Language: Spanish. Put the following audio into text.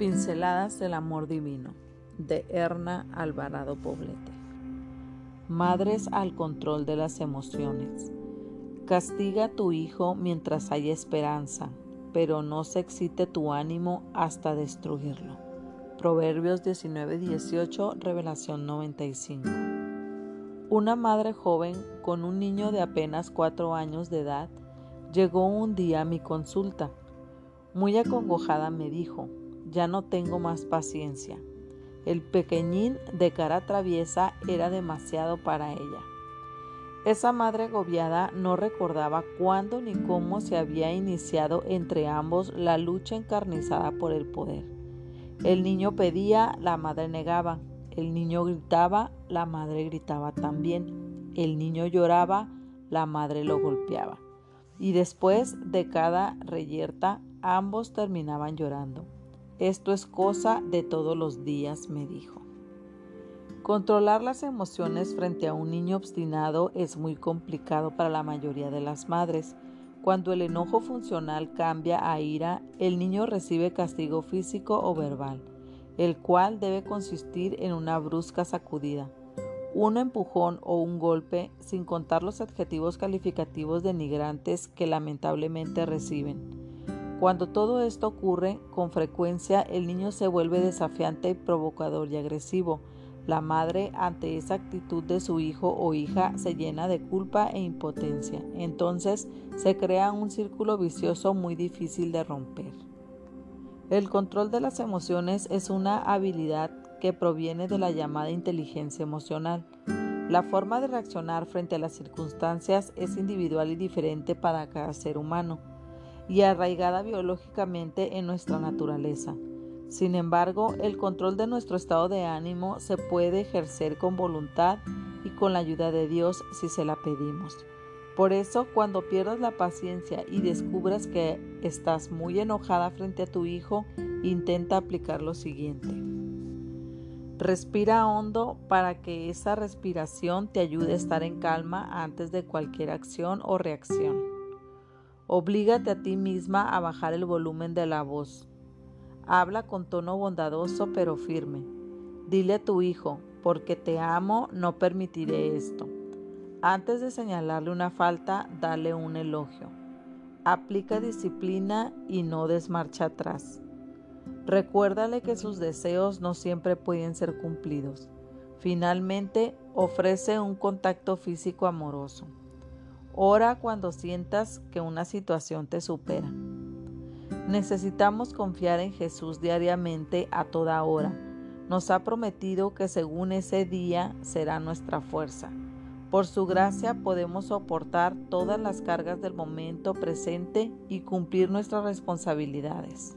Pinceladas del Amor Divino de Erna Alvarado Poblete. Madres al control de las emociones. Castiga a tu hijo mientras hay esperanza, pero no se excite tu ánimo hasta destruirlo. Proverbios 19:18, Revelación 95. Una madre joven con un niño de apenas cuatro años de edad llegó un día a mi consulta. Muy acongojada me dijo, ya no tengo más paciencia. El pequeñín de cara traviesa era demasiado para ella. Esa madre agobiada no recordaba cuándo ni cómo se había iniciado entre ambos la lucha encarnizada por el poder. El niño pedía, la madre negaba. El niño gritaba, la madre gritaba también. El niño lloraba, la madre lo golpeaba. Y después de cada reyerta, ambos terminaban llorando. Esto es cosa de todos los días, me dijo. Controlar las emociones frente a un niño obstinado es muy complicado para la mayoría de las madres. Cuando el enojo funcional cambia a ira, el niño recibe castigo físico o verbal, el cual debe consistir en una brusca sacudida, un empujón o un golpe, sin contar los adjetivos calificativos denigrantes que lamentablemente reciben. Cuando todo esto ocurre, con frecuencia el niño se vuelve desafiante, provocador y agresivo. La madre ante esa actitud de su hijo o hija se llena de culpa e impotencia. Entonces se crea un círculo vicioso muy difícil de romper. El control de las emociones es una habilidad que proviene de la llamada inteligencia emocional. La forma de reaccionar frente a las circunstancias es individual y diferente para cada ser humano y arraigada biológicamente en nuestra naturaleza. Sin embargo, el control de nuestro estado de ánimo se puede ejercer con voluntad y con la ayuda de Dios si se la pedimos. Por eso, cuando pierdas la paciencia y descubras que estás muy enojada frente a tu hijo, intenta aplicar lo siguiente. Respira hondo para que esa respiración te ayude a estar en calma antes de cualquier acción o reacción. Oblígate a ti misma a bajar el volumen de la voz. Habla con tono bondadoso pero firme. Dile a tu hijo, porque te amo, no permitiré esto. Antes de señalarle una falta, dale un elogio. Aplica disciplina y no desmarcha atrás. Recuérdale que sus deseos no siempre pueden ser cumplidos. Finalmente, ofrece un contacto físico amoroso. Ora cuando sientas que una situación te supera. Necesitamos confiar en Jesús diariamente a toda hora. Nos ha prometido que según ese día será nuestra fuerza. Por su gracia podemos soportar todas las cargas del momento presente y cumplir nuestras responsabilidades.